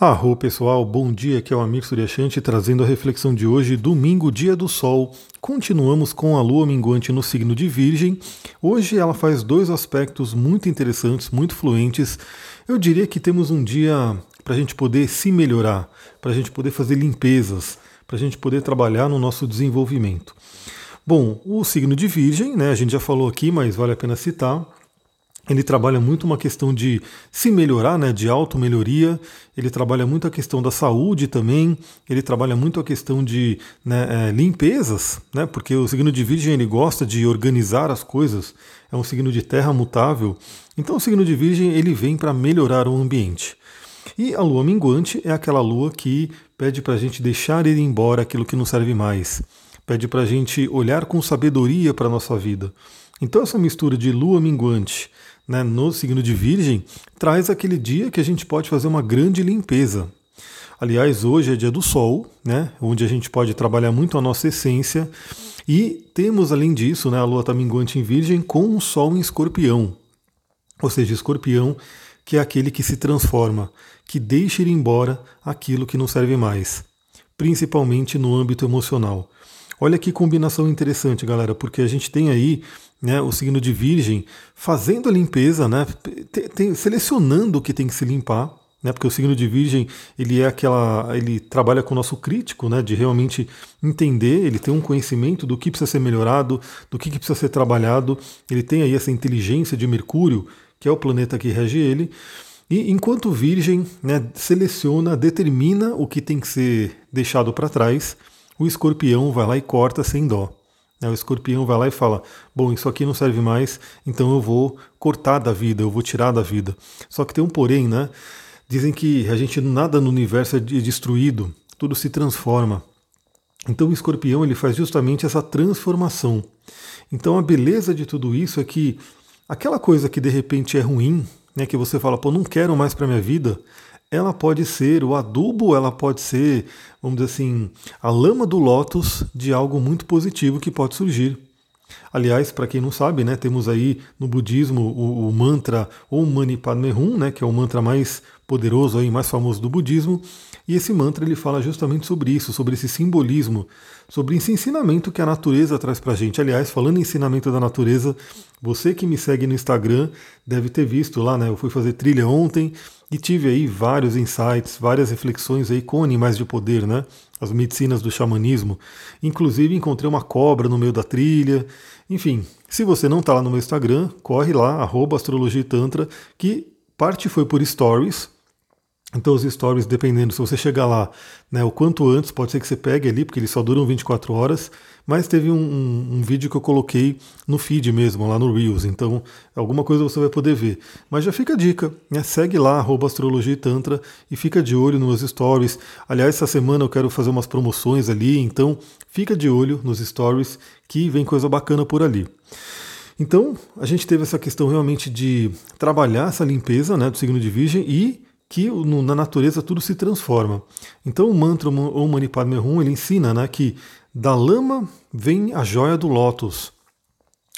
Arro pessoal, bom dia, aqui é o Amir Suryashanti trazendo a reflexão de hoje, domingo, dia do sol. Continuamos com a lua minguante no signo de Virgem. Hoje ela faz dois aspectos muito interessantes, muito fluentes. Eu diria que temos um dia para a gente poder se melhorar, para a gente poder fazer limpezas, para a gente poder trabalhar no nosso desenvolvimento. Bom, o signo de Virgem, né, a gente já falou aqui, mas vale a pena citar ele trabalha muito uma questão de se melhorar, né, de auto-melhoria, ele trabalha muito a questão da saúde também, ele trabalha muito a questão de né, é, limpezas, né, porque o signo de Virgem ele gosta de organizar as coisas, é um signo de terra mutável, então o signo de Virgem ele vem para melhorar o ambiente. E a lua minguante é aquela lua que pede para a gente deixar ir embora aquilo que não serve mais, pede para a gente olhar com sabedoria para a nossa vida. Então essa mistura de lua minguante, né, no signo de Virgem, traz aquele dia que a gente pode fazer uma grande limpeza. Aliás, hoje é dia do Sol, né, onde a gente pode trabalhar muito a nossa essência. E temos, além disso, né, a Lua está minguante em Virgem com um Sol em Escorpião. Ou seja, Escorpião, que é aquele que se transforma, que deixa ir embora aquilo que não serve mais, principalmente no âmbito emocional. Olha que combinação interessante, galera, porque a gente tem aí né, o signo de Virgem fazendo a limpeza, né, selecionando o que tem que se limpar, né, porque o signo de Virgem ele é aquela, ele trabalha com o nosso crítico, né, de realmente entender, ele tem um conhecimento do que precisa ser melhorado, do que, que precisa ser trabalhado, ele tem aí essa inteligência de Mercúrio, que é o planeta que rege ele. E enquanto Virgem né, seleciona, determina o que tem que ser deixado para trás, o escorpião vai lá e corta sem dó. O escorpião vai lá e fala: Bom, isso aqui não serve mais, então eu vou cortar da vida, eu vou tirar da vida. Só que tem um porém, né? Dizem que a gente nada no universo é destruído, tudo se transforma. Então o escorpião ele faz justamente essa transformação. Então a beleza de tudo isso é que aquela coisa que de repente é ruim, né, que você fala, pô, não quero mais para minha vida, ela pode ser, o adubo, ela pode ser, vamos dizer assim, a lama do lótus de algo muito positivo que pode surgir. Aliás, para quem não sabe, né, temos aí no budismo o, o mantra Om Mani Padme Hum, né, que é o mantra mais poderoso aí, mais famoso do budismo, e esse mantra ele fala justamente sobre isso, sobre esse simbolismo, sobre esse ensinamento que a natureza traz para a gente. Aliás, falando em ensinamento da natureza, você que me segue no Instagram deve ter visto lá, né? Eu fui fazer trilha ontem e tive aí vários insights, várias reflexões aí com animais de poder, né? As medicinas do xamanismo. Inclusive encontrei uma cobra no meio da trilha. Enfim, se você não está lá no meu Instagram, corre lá, arroba astrologia tantra, que parte foi por stories, então os stories, dependendo, se você chegar lá né, o quanto antes, pode ser que você pegue ali, porque eles só duram 24 horas, mas teve um, um, um, vídeo que eu coloquei no feed mesmo, lá no Reels, então alguma coisa você vai poder ver. Mas já fica a dica, né, segue lá, arroba astrologia e tantra, e fica de olho nos stories. Aliás, essa semana eu quero fazer umas promoções ali, então fica de olho nos stories, que vem coisa bacana por ali. Então, a gente teve essa questão realmente de trabalhar essa limpeza né, do signo de Virgem e que na natureza tudo se transforma. Então o mantra Om Mani Padme Hum ele ensina né, que da lama vem a joia do lótus.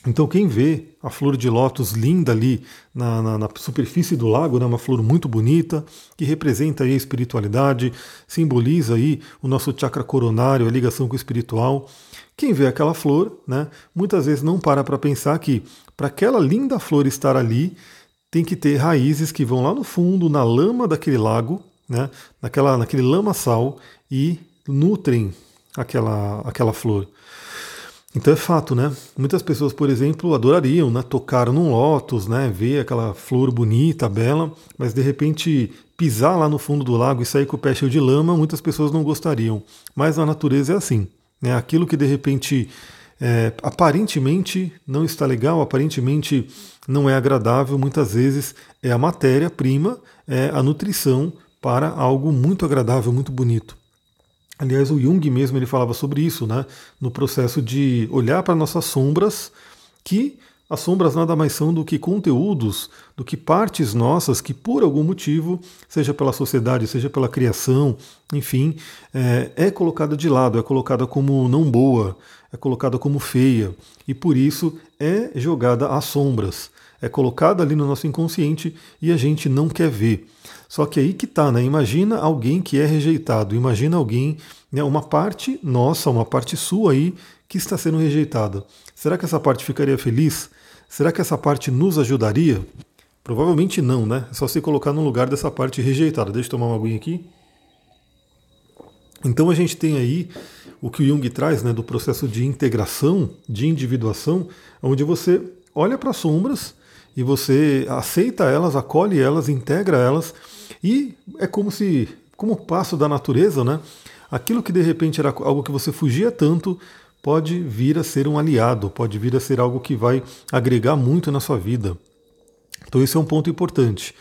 Então quem vê a flor de lótus linda ali na, na, na, superfície do lago, né, uma flor muito bonita, que representa aí a espiritualidade, simboliza aí o nosso chakra coronário, a ligação com o espiritual. Quem vê aquela flor, né, muitas vezes não para para pensar que para aquela linda flor estar ali, tem que ter raízes que vão lá no fundo, na lama daquele lago, né, naquela, naquele lamaçal e nutrem aquela, aquela flor. Então é fato, né? Muitas pessoas, por exemplo, adorariam né, tocar num lótus, né, ver aquela flor bonita, bela, mas de repente pisar lá no fundo do lago e sair com o pé cheio de lama, muitas pessoas não gostariam. Mas a natureza é assim. Né? Aquilo que de repente é, aparentemente não está legal, aparentemente não é agradável, muitas vezes é a matéria-prima, é a nutrição para algo muito agradável, muito bonito. Aliás, o Jung mesmo ele falava sobre isso, né? No processo de olhar para nossas sombras, que as sombras nada mais são do que conteúdos, do que partes nossas que, por algum motivo, seja pela sociedade, seja pela criação, enfim, é, é colocada de lado, é colocada como não boa, é colocada como feia, e por isso é jogada às sombras. é colocada ali no nosso inconsciente e a gente não quer ver. Só que aí que tá, né? Imagina alguém que é rejeitado, imagina alguém, né, uma parte nossa, uma parte sua aí que está sendo rejeitada. Será que essa parte ficaria feliz? Será que essa parte nos ajudaria? Provavelmente não, né? É só se colocar no lugar dessa parte rejeitada. Deixa eu tomar uma aguinha aqui. Então a gente tem aí o que o Jung traz né, do processo de integração, de individuação, onde você olha para as sombras e você aceita elas, acolhe elas, integra elas, e é como se, como passo da natureza, né? Aquilo que de repente era algo que você fugia tanto, pode vir a ser um aliado, pode vir a ser algo que vai agregar muito na sua vida. Então esse é um ponto importante.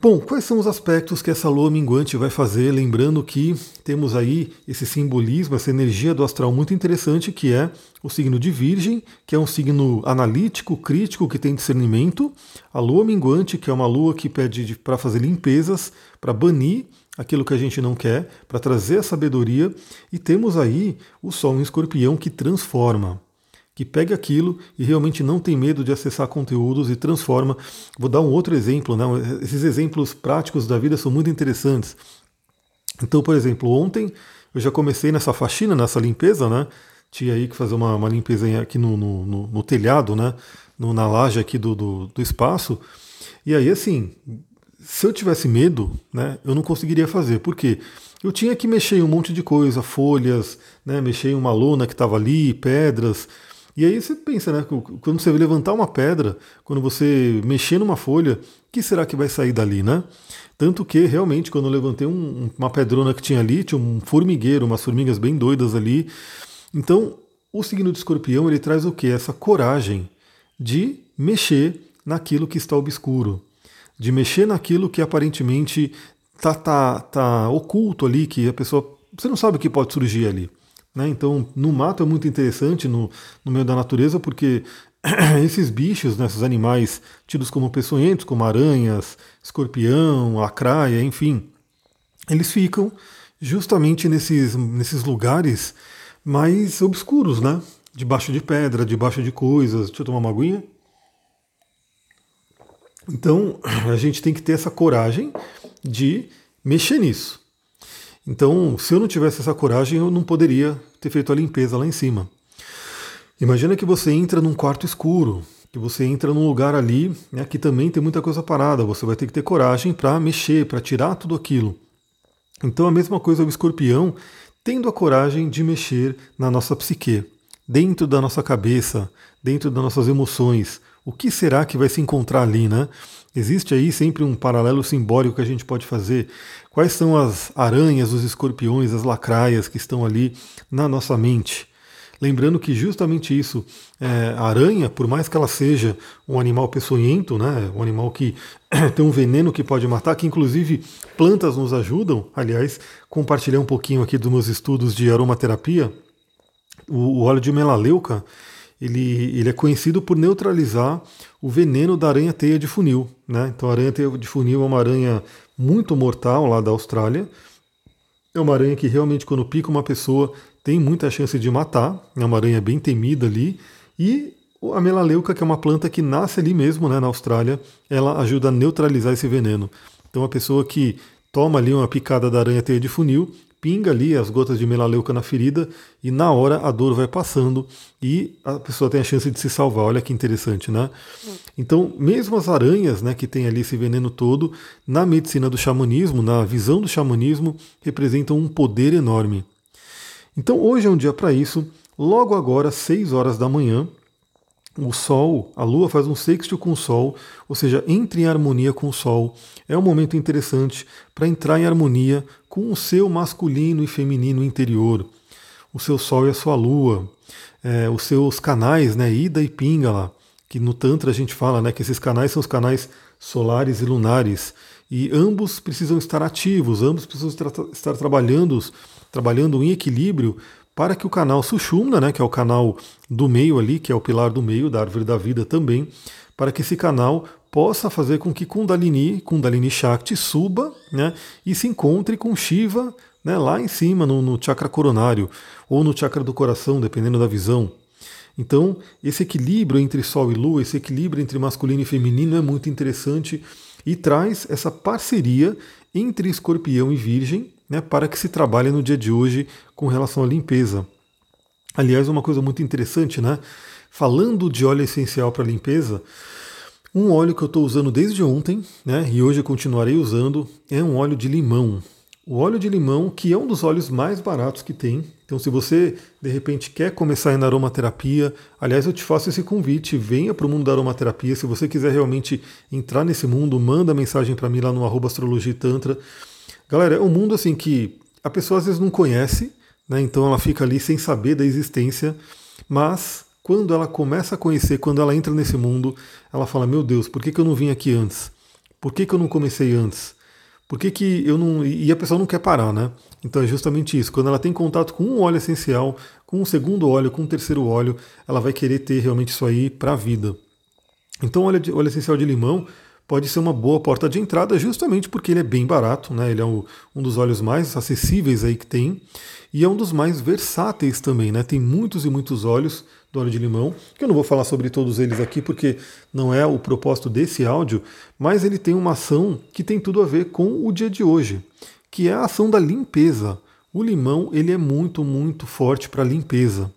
Bom, quais são os aspectos que essa lua minguante vai fazer? Lembrando que temos aí esse simbolismo, essa energia do astral muito interessante, que é o signo de Virgem, que é um signo analítico, crítico, que tem discernimento. A lua minguante, que é uma lua que pede para fazer limpezas, para banir aquilo que a gente não quer, para trazer a sabedoria. E temos aí o Sol em escorpião que transforma que pega aquilo e realmente não tem medo de acessar conteúdos e transforma. Vou dar um outro exemplo, né? esses exemplos práticos da vida são muito interessantes. Então, por exemplo, ontem eu já comecei nessa faxina, nessa limpeza, né? Tinha aí que fazer uma, uma limpeza aqui no, no, no, no telhado, né? No, na laje aqui do, do, do espaço. E aí, assim, se eu tivesse medo, né, eu não conseguiria fazer. Por quê? Eu tinha que mexer em um monte de coisa, folhas, né, mexer em uma lona que estava ali, pedras. E aí você pensa, né? Quando você levantar uma pedra, quando você mexer numa folha, o que será que vai sair dali, né? Tanto que realmente, quando eu levantei um, uma pedrona que tinha ali, tinha um formigueiro, umas formigas bem doidas ali. Então, o signo de escorpião ele traz o que? Essa coragem de mexer naquilo que está obscuro, de mexer naquilo que aparentemente tá, tá, tá oculto ali, que a pessoa. Você não sabe o que pode surgir ali. Né? Então, no mato é muito interessante, no, no meio da natureza, porque esses bichos, né, esses animais tidos como peçonhentos, como aranhas, escorpião, lacraia, enfim, eles ficam justamente nesses, nesses lugares mais obscuros, né? Debaixo de pedra, debaixo de coisas. Deixa eu tomar uma aguinha. Então, a gente tem que ter essa coragem de mexer nisso. Então, se eu não tivesse essa coragem, eu não poderia ter feito a limpeza lá em cima. Imagina que você entra num quarto escuro, que você entra num lugar ali né, que também tem muita coisa parada. Você vai ter que ter coragem para mexer, para tirar tudo aquilo. Então, a mesma coisa o escorpião, tendo a coragem de mexer na nossa psique, dentro da nossa cabeça, dentro das nossas emoções. O que será que vai se encontrar ali, né? Existe aí sempre um paralelo simbólico que a gente pode fazer. Quais são as aranhas, os escorpiões, as lacraias que estão ali na nossa mente? Lembrando que justamente isso, é, a aranha, por mais que ela seja um animal peçonhento, né, um animal que tem um veneno que pode matar, que inclusive plantas nos ajudam, aliás, compartilhei um pouquinho aqui dos meus estudos de aromaterapia, o, o óleo de melaleuca, ele, ele é conhecido por neutralizar o veneno da aranha-teia de funil. Né? Então a aranha-teia de funil é uma aranha muito mortal lá da Austrália. É uma aranha que realmente, quando pica uma pessoa, tem muita chance de matar. É uma aranha bem temida ali. E a melaleuca, que é uma planta que nasce ali mesmo, né, na Austrália, ela ajuda a neutralizar esse veneno. Então a pessoa que toma ali uma picada da aranha-teia de funil, pinga ali as gotas de melaleuca na ferida e na hora a dor vai passando e a pessoa tem a chance de se salvar. Olha que interessante, né? Então, mesmo as aranhas, né, que tem ali esse veneno todo, na medicina do xamanismo, na visão do xamanismo, representam um poder enorme. Então, hoje é um dia para isso. Logo agora, 6 horas da manhã, o Sol, a Lua faz um sexto com o Sol, ou seja, entra em harmonia com o Sol. É um momento interessante para entrar em harmonia com o seu masculino e feminino interior, o seu Sol e a sua Lua, é, os seus canais, né, Ida e Pingala, que no Tantra a gente fala né, que esses canais são os canais solares e lunares, e ambos precisam estar ativos, ambos precisam estar, estar trabalhando, trabalhando em equilíbrio para que o canal Sushumna, né, que é o canal do meio ali, que é o pilar do meio da árvore da vida também, para que esse canal possa fazer com que Kundalini, Kundalini Shakti suba né, e se encontre com Shiva né, lá em cima, no, no chakra coronário, ou no chakra do coração, dependendo da visão. Então, esse equilíbrio entre Sol e Lua, esse equilíbrio entre masculino e feminino é muito interessante e traz essa parceria entre escorpião e virgem né, para que se trabalhe no dia de hoje com relação à limpeza. Aliás, uma coisa muito interessante, né? Falando de óleo essencial para limpeza, um óleo que eu estou usando desde ontem, né, e hoje eu continuarei usando, é um óleo de limão. O óleo de limão, que é um dos óleos mais baratos que tem. Então, se você de repente quer começar na aromaterapia, aliás, eu te faço esse convite, venha para o mundo da aromaterapia. Se você quiser realmente entrar nesse mundo, manda mensagem para mim lá no arroba astrologia tantra. Galera, é um mundo assim que a pessoa às vezes não conhece, né? Então ela fica ali sem saber da existência, mas quando ela começa a conhecer, quando ela entra nesse mundo, ela fala: Meu Deus, por que, que eu não vim aqui antes? Por que, que eu não comecei antes? Por que, que eu não. E a pessoa não quer parar, né? Então é justamente isso. Quando ela tem contato com um óleo essencial, com um segundo óleo, com um terceiro óleo, ela vai querer ter realmente isso aí para a vida. Então, óleo, de, óleo essencial de limão pode ser uma boa porta de entrada, justamente porque ele é bem barato, né? Ele é um, dos óleos mais acessíveis aí que tem e é um dos mais versáteis também, né? Tem muitos e muitos óleos do óleo de limão, que eu não vou falar sobre todos eles aqui porque não é o propósito desse áudio, mas ele tem uma ação que tem tudo a ver com o dia de hoje, que é a ação da limpeza. O limão ele é muito, muito forte para limpeza.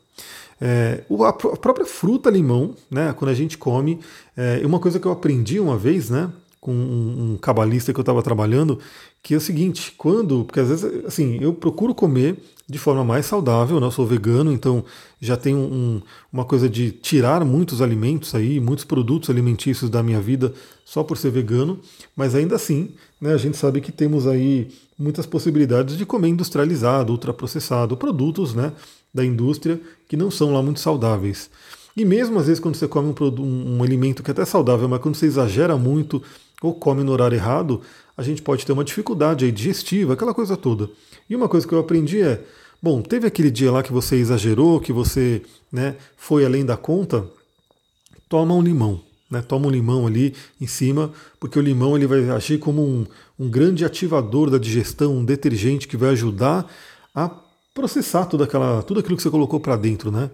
É, a própria fruta limão, né, quando a gente come, é uma coisa que eu aprendi uma vez, né, com um, um cabalista que eu estava trabalhando, que é o seguinte, quando, porque às vezes, assim, eu procuro comer de forma mais saudável, né, eu sou vegano, então já tenho um, uma coisa de tirar muitos alimentos aí, muitos produtos alimentícios da minha vida só por ser vegano, mas ainda assim, né, a gente sabe que temos aí muitas possibilidades de comer industrializado, ultraprocessado, produtos, né, da indústria que não são lá muito saudáveis. E mesmo às vezes quando você come um, um, um alimento que é até saudável, mas quando você exagera muito ou come no horário errado, a gente pode ter uma dificuldade aí digestiva, aquela coisa toda. E uma coisa que eu aprendi é, bom, teve aquele dia lá que você exagerou, que você né, foi além da conta, toma um limão. Né, toma um limão ali em cima, porque o limão ele vai agir como um, um grande ativador da digestão, um detergente que vai ajudar a processar tudo, aquela, tudo aquilo que você colocou para dentro, né?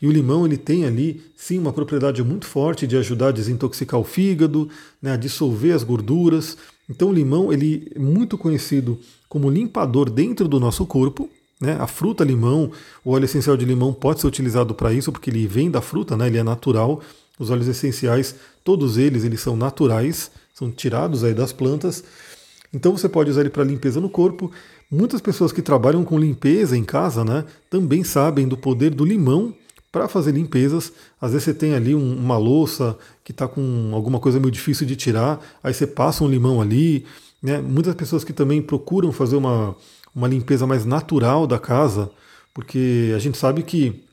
E o limão ele tem ali, sim, uma propriedade muito forte de ajudar a desintoxicar o fígado, né, a dissolver as gorduras. Então o limão ele é muito conhecido como limpador dentro do nosso corpo. Né? A fruta limão, o óleo essencial de limão pode ser utilizado para isso porque ele vem da fruta, né? ele é natural. Os óleos essenciais, todos eles, eles são naturais, são tirados aí das plantas. Então você pode usar ele para limpeza no corpo. Muitas pessoas que trabalham com limpeza em casa, né, também sabem do poder do limão para fazer limpezas. Às vezes você tem ali um, uma louça que está com alguma coisa meio difícil de tirar, aí você passa um limão ali. Né? Muitas pessoas que também procuram fazer uma, uma limpeza mais natural da casa, porque a gente sabe que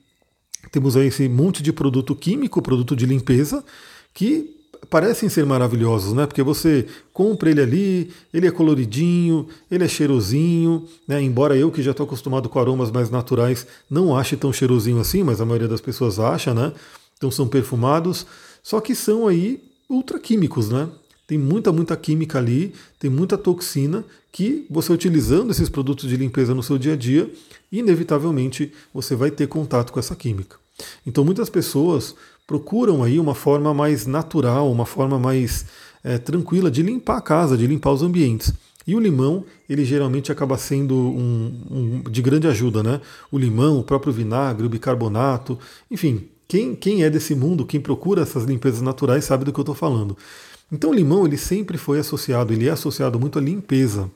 temos aí esse monte de produto químico, produto de limpeza, que parecem ser maravilhosos, né? Porque você compra ele ali, ele é coloridinho, ele é cheirosinho, né? Embora eu que já estou acostumado com aromas mais naturais não ache tão cheirosinho assim, mas a maioria das pessoas acha, né? Então são perfumados, só que são aí ultraquímicos, né? Tem muita, muita química ali, tem muita toxina que você utilizando esses produtos de limpeza no seu dia a dia, inevitavelmente você vai ter contato com essa química. Então muitas pessoas procuram aí uma forma mais natural, uma forma mais é, tranquila de limpar a casa, de limpar os ambientes. E o limão, ele geralmente acaba sendo um, um, de grande ajuda, né? O limão, o próprio vinagre, o bicarbonato, enfim, quem, quem é desse mundo, quem procura essas limpezas naturais sabe do que eu estou falando. Então o limão, ele sempre foi associado, ele é associado muito à limpeza.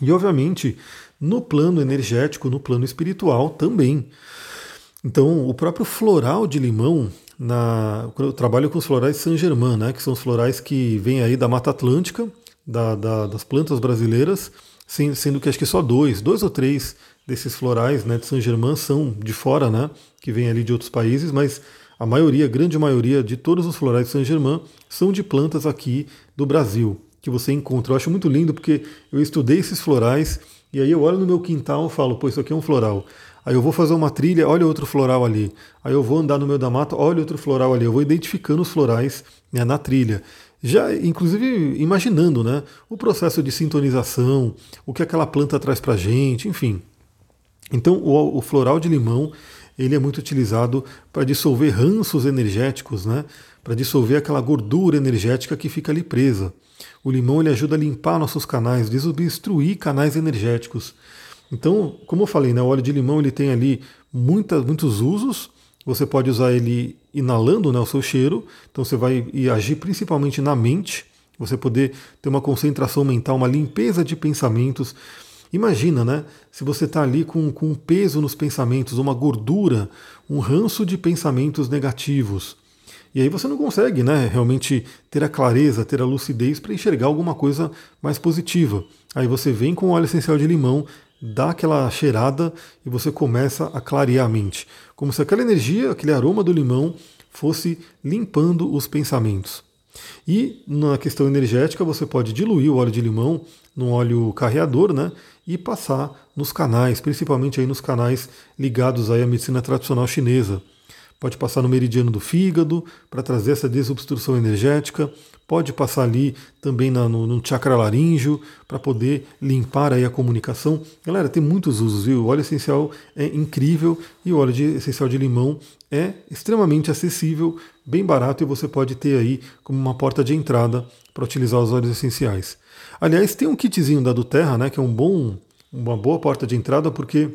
E obviamente, no plano energético, no plano espiritual também. Então, o próprio floral de limão, na, eu trabalho com os florais Saint-Germain, né, que são os florais que vêm aí da Mata Atlântica, da, da, das plantas brasileiras, sendo que acho que só dois, dois ou três desses florais né, de Saint-Germain são de fora, né, que vêm ali de outros países, mas a maioria, a grande maioria de todos os florais de Saint-Germain são de plantas aqui do Brasil, que você encontra. Eu acho muito lindo porque eu estudei esses florais e aí eu olho no meu quintal e falo, pô, isso aqui é um floral. Aí eu vou fazer uma trilha, olha outro floral ali. Aí eu vou andar no meio da mata, olha outro floral ali. Eu vou identificando os florais né, na trilha. Já, inclusive, imaginando né, o processo de sintonização, o que aquela planta traz para gente, enfim. Então, o, o floral de limão ele é muito utilizado para dissolver ranços energéticos, né? Para dissolver aquela gordura energética que fica ali presa. O limão ele ajuda a limpar nossos canais, desobstruir canais energéticos. Então, como eu falei, né, o óleo de limão ele tem ali muita, muitos usos. Você pode usar ele inalando né, o seu cheiro, então você vai agir principalmente na mente, você poder ter uma concentração mental, uma limpeza de pensamentos. Imagina, né? Se você está ali com, com um peso nos pensamentos, uma gordura, um ranço de pensamentos negativos. E aí você não consegue, né, realmente ter a clareza, ter a lucidez para enxergar alguma coisa mais positiva. Aí você vem com óleo essencial de limão, dá aquela cheirada e você começa a clarear a mente. Como se aquela energia, aquele aroma do limão fosse limpando os pensamentos. E na questão energética, você pode diluir o óleo de limão num óleo carreador, né? E passar nos canais, principalmente aí nos canais ligados aí à medicina tradicional chinesa. Pode passar no meridiano do fígado para trazer essa desobstrução energética. Pode passar ali também na, no, no chakra laríngeo para poder limpar aí a comunicação. Galera, tem muitos usos, viu? O óleo essencial é incrível e o óleo de, essencial de limão é extremamente acessível, bem barato e você pode ter aí como uma porta de entrada para utilizar os óleos essenciais. Aliás, tem um kitzinho da Duterra, né, que é um bom, uma boa porta de entrada porque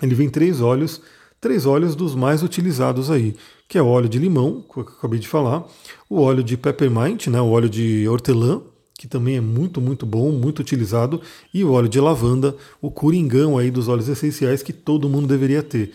ele vem três óleos três óleos dos mais utilizados aí, que é o óleo de limão, que eu acabei de falar, o óleo de peppermint, né, o óleo de hortelã, que também é muito, muito bom, muito utilizado, e o óleo de lavanda, o coringão aí dos óleos essenciais que todo mundo deveria ter.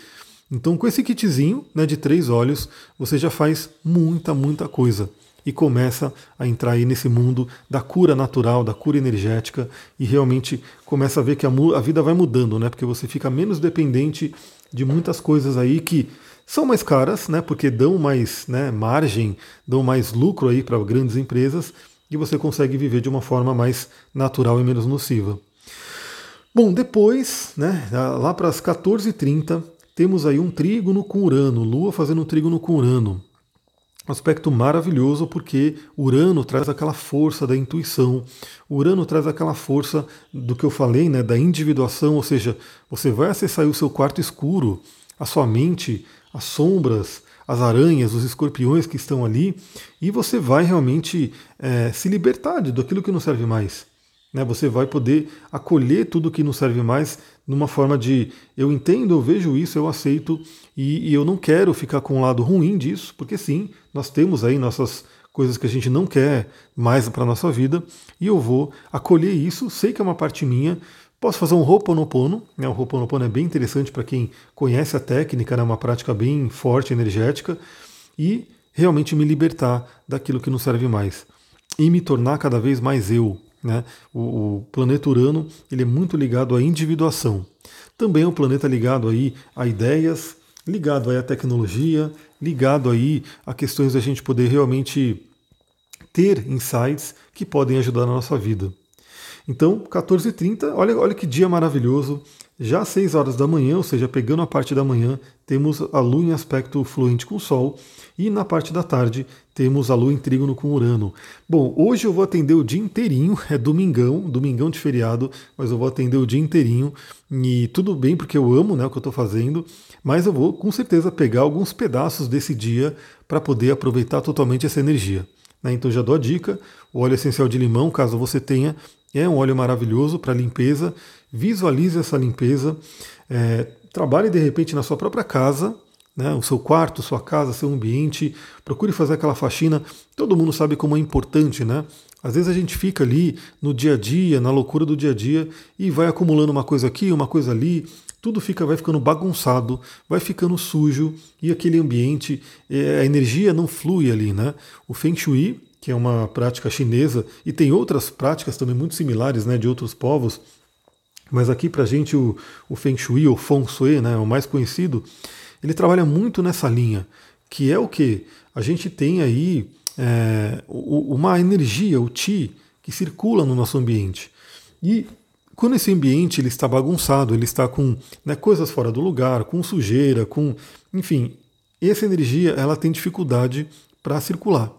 Então, com esse kitzinho né, de três óleos, você já faz muita, muita coisa e começa a entrar aí nesse mundo da cura natural, da cura energética e realmente começa a ver que a, a vida vai mudando, né? Porque você fica menos dependente de muitas coisas aí que são mais caras, né, porque dão mais né, margem, dão mais lucro aí para grandes empresas e você consegue viver de uma forma mais natural e menos nociva. Bom, depois, né, lá para as 14h30, temos aí um trígono com Urano, Lua fazendo um trígono com Urano. Aspecto maravilhoso porque Urano traz aquela força da intuição, Urano traz aquela força do que eu falei, né, da individuação, ou seja, você vai acessar o seu quarto escuro, a sua mente, as sombras, as aranhas, os escorpiões que estão ali, e você vai realmente é, se libertar daquilo que não serve mais. Né? Você vai poder acolher tudo que não serve mais numa forma de eu entendo, eu vejo isso, eu aceito e, e eu não quero ficar com um lado ruim disso, porque sim, nós temos aí nossas coisas que a gente não quer mais para a nossa vida e eu vou acolher isso, sei que é uma parte minha, Posso fazer um Ho'oponopono, né? o Ho'oponopono é bem interessante para quem conhece a técnica, é né? uma prática bem forte, energética, e realmente me libertar daquilo que não serve mais. E me tornar cada vez mais eu, né? O, o, planeta Urano ele é muito ligado à individuação. Também é um planeta ligado aí a ideias, ligado aí à tecnologia, ligado aí a questões da gente poder realmente ter insights que podem ajudar na nossa vida. Então, 14h30, olha, olha que dia maravilhoso. Já às 6 horas da manhã, ou seja, pegando a parte da manhã, temos a Lua em aspecto fluente com o Sol. E na parte da tarde, temos a Lua em trígono com Urano. Bom, hoje eu vou atender o dia inteirinho, é domingão, domingão de feriado, mas eu vou atender o dia inteirinho. E tudo bem, porque eu amo né, o que eu estou fazendo, mas eu vou com certeza pegar alguns pedaços desse dia para poder aproveitar totalmente essa energia. Né? Então já dou a dica: o óleo essencial de limão, caso você tenha, é um óleo maravilhoso para limpeza. Visualize essa limpeza. É, trabalhe de repente na sua própria casa, né, o seu quarto, sua casa, seu ambiente. Procure fazer aquela faxina. Todo mundo sabe como é importante, né? Às vezes a gente fica ali no dia a dia, na loucura do dia a dia, e vai acumulando uma coisa aqui, uma coisa ali, tudo fica, vai ficando bagunçado, vai ficando sujo, e aquele ambiente, é, a energia não flui ali, né? O Feng Shui que é uma prática chinesa, e tem outras práticas também muito similares né, de outros povos, mas aqui para a gente o, o Feng Shui, ou Feng Shui, né, o mais conhecido, ele trabalha muito nessa linha, que é o que? A gente tem aí é, uma energia, o Qi, que circula no nosso ambiente. E quando esse ambiente ele está bagunçado, ele está com né, coisas fora do lugar, com sujeira, com. Enfim, essa energia ela tem dificuldade para circular.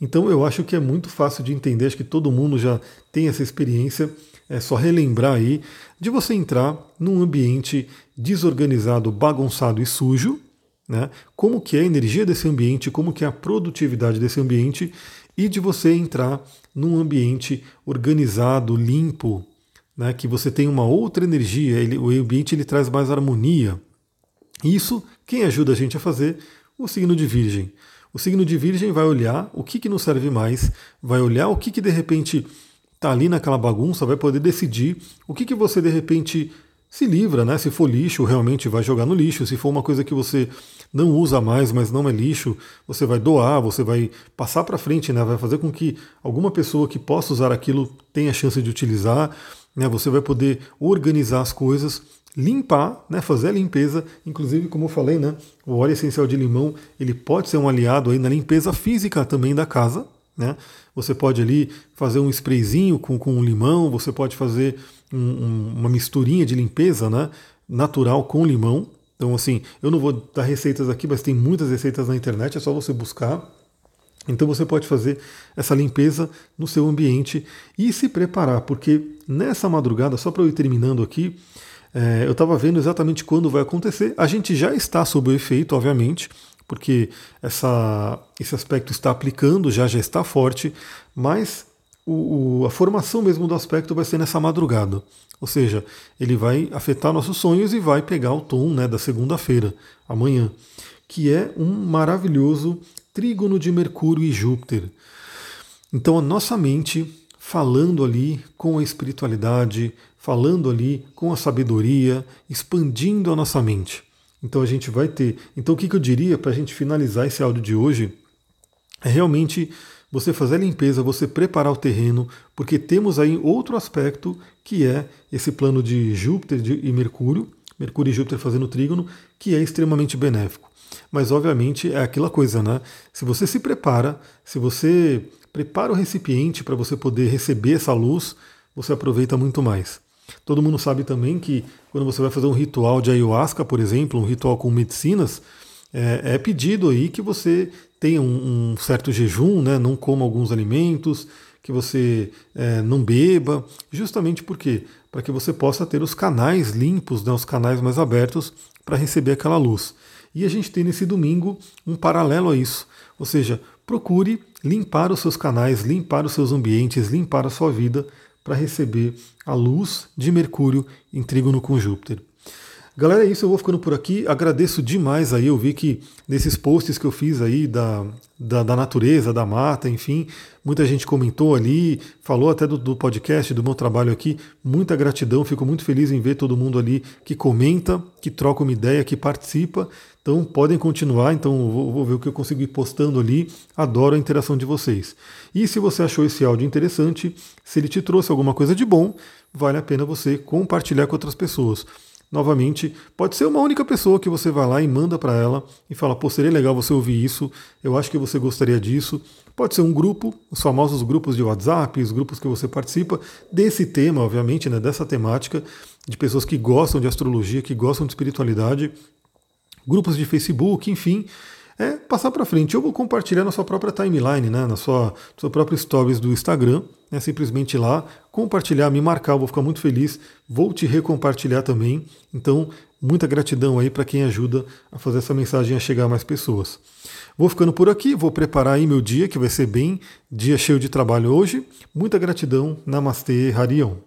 Então eu acho que é muito fácil de entender, acho que todo mundo já tem essa experiência. É só relembrar aí de você entrar num ambiente desorganizado, bagunçado e sujo, né? Como que é a energia desse ambiente, como que é a produtividade desse ambiente e de você entrar num ambiente organizado, limpo, né? Que você tem uma outra energia, ele, o ambiente ele traz mais harmonia. Isso quem ajuda a gente a fazer o signo de Virgem. O signo de Virgem vai olhar o que, que não serve mais, vai olhar o que, que de repente está ali naquela bagunça, vai poder decidir o que, que você de repente se livra, né? Se for lixo, realmente vai jogar no lixo. Se for uma coisa que você não usa mais, mas não é lixo, você vai doar, você vai passar para frente, né? Vai fazer com que alguma pessoa que possa usar aquilo tenha chance de utilizar, né? Você vai poder organizar as coisas, limpar, né? Fazer a limpeza, inclusive como eu falei, né? O óleo essencial de limão ele pode ser um aliado aí na limpeza física também da casa, né? Você pode ali fazer um sprayzinho com, com limão, você pode fazer um, um, uma misturinha de limpeza né, natural com limão. Então, assim, eu não vou dar receitas aqui, mas tem muitas receitas na internet, é só você buscar. Então você pode fazer essa limpeza no seu ambiente e se preparar, porque nessa madrugada, só para eu ir terminando aqui, é, eu estava vendo exatamente quando vai acontecer. A gente já está sob o efeito, obviamente, porque essa, esse aspecto está aplicando, já já está forte, mas o, o, a formação mesmo do aspecto vai ser nessa madrugada. Ou seja, ele vai afetar nossos sonhos e vai pegar o tom né, da segunda-feira, amanhã, que é um maravilhoso trígono de Mercúrio e Júpiter. Então a nossa mente falando ali com a espiritualidade, falando ali com a sabedoria, expandindo a nossa mente. Então a gente vai ter. Então o que, que eu diria para a gente finalizar esse áudio de hoje é realmente você fazer a limpeza, você preparar o terreno, porque temos aí outro aspecto que é esse plano de Júpiter e Mercúrio, Mercúrio e Júpiter fazendo trígono, que é extremamente benéfico. Mas obviamente é aquela coisa, né? Se você se prepara, se você prepara o recipiente para você poder receber essa luz, você aproveita muito mais. Todo mundo sabe também que quando você vai fazer um ritual de ayahuasca, por exemplo, um ritual com medicinas, é, é pedido aí que você tenha um, um, certo jejum, né, não coma alguns alimentos, que você é, não beba, justamente por quê? Para que você possa ter os canais limpos, né, os canais mais abertos para receber aquela luz. E a gente tem nesse domingo um paralelo a isso, ou seja, procure limpar os seus canais, limpar os seus ambientes, limpar a sua vida para receber a luz de Mercúrio em trígono com Júpiter. Galera, é isso, eu vou ficando por aqui. Agradeço demais aí. Eu vi que nesses posts que eu fiz aí da, da, da natureza, da mata, enfim, muita gente comentou ali, falou até do, do, podcast, do meu trabalho aqui. Muita gratidão, fico muito feliz em ver todo mundo ali que comenta, que troca uma ideia, que participa. Então podem continuar, então vou, vou ver o que eu consigo ir postando ali. Adoro a interação de vocês. E se você achou esse áudio interessante, se ele te trouxe alguma coisa de bom, vale a pena você compartilhar com outras pessoas. Novamente, pode ser uma única pessoa que você vai lá e manda para ela e fala: pô, seria legal você ouvir isso, eu acho que você gostaria disso. Pode ser um grupo, os famosos grupos de WhatsApp, os grupos que você participa desse tema, obviamente, né, dessa temática, de pessoas que gostam de astrologia, que gostam de espiritualidade, grupos de Facebook, enfim é passar para frente. Eu vou compartilhar na sua própria timeline, né, na sua, sua própria stories do Instagram. É simplesmente lá, compartilhar, me marcar, eu vou ficar muito feliz. Vou te recompartilhar também. Então, muita gratidão aí para quem ajuda a fazer essa mensagem a chegar a mais pessoas. Vou ficando por aqui, vou preparar aí meu dia, que vai ser bem dia cheio de trabalho hoje. Muita gratidão. Namastê, Harion.